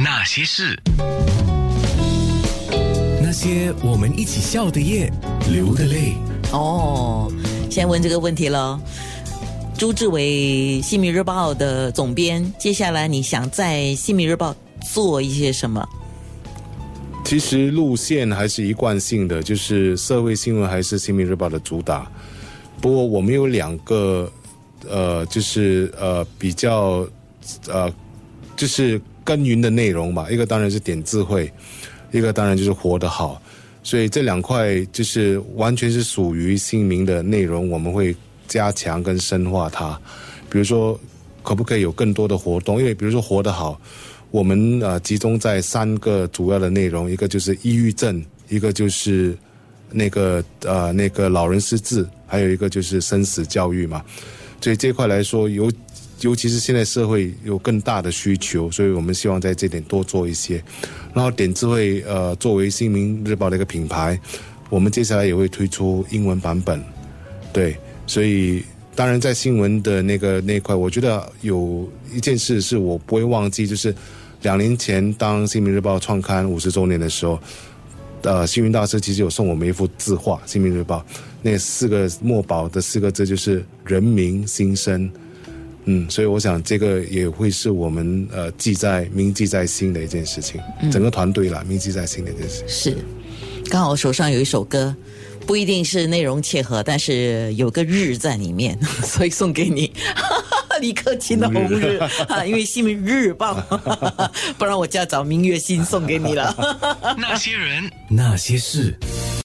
那些事，那些我们一起笑的夜，流的泪。哦，现在问这个问题了。朱志伟，《新民日报》的总编，接下来你想在《新民日报》做一些什么？其实路线还是一贯性的，就是社会新闻还是《新民日报》的主打。不过我们有两个，呃，就是呃比较呃，就是耕耘的内容嘛。一个当然是点智慧，一个当然就是活得好。所以这两块就是完全是属于姓名的内容，我们会加强跟深化它。比如说，可不可以有更多的活动？因为比如说活得好。我们呃集中在三个主要的内容，一个就是抑郁症，一个就是那个呃那个老人失智，还有一个就是生死教育嘛。所以这块来说，尤尤其是现在社会有更大的需求，所以我们希望在这点多做一些。然后点智慧呃作为新民日报的一个品牌，我们接下来也会推出英文版本。对，所以。当然，在新闻的那个那块，我觉得有一件事是我不会忘记，就是两年前当《新民日报》创刊五十周年的时候，呃，幸运大师其实有送我们一幅字画，《新民日报》那四个墨宝的四个字就是“人民心声”。嗯，所以我想这个也会是我们呃记在铭记在心的一件事情，整个团队啦铭记在心的一件事。是，刚好我手上有一首歌。不一定是内容切合，但是有个日在里面，所以送给你李克勤的《红日》啊，因为《新闻日报》，不然我就要找明月心送给你了。那些人，那些事。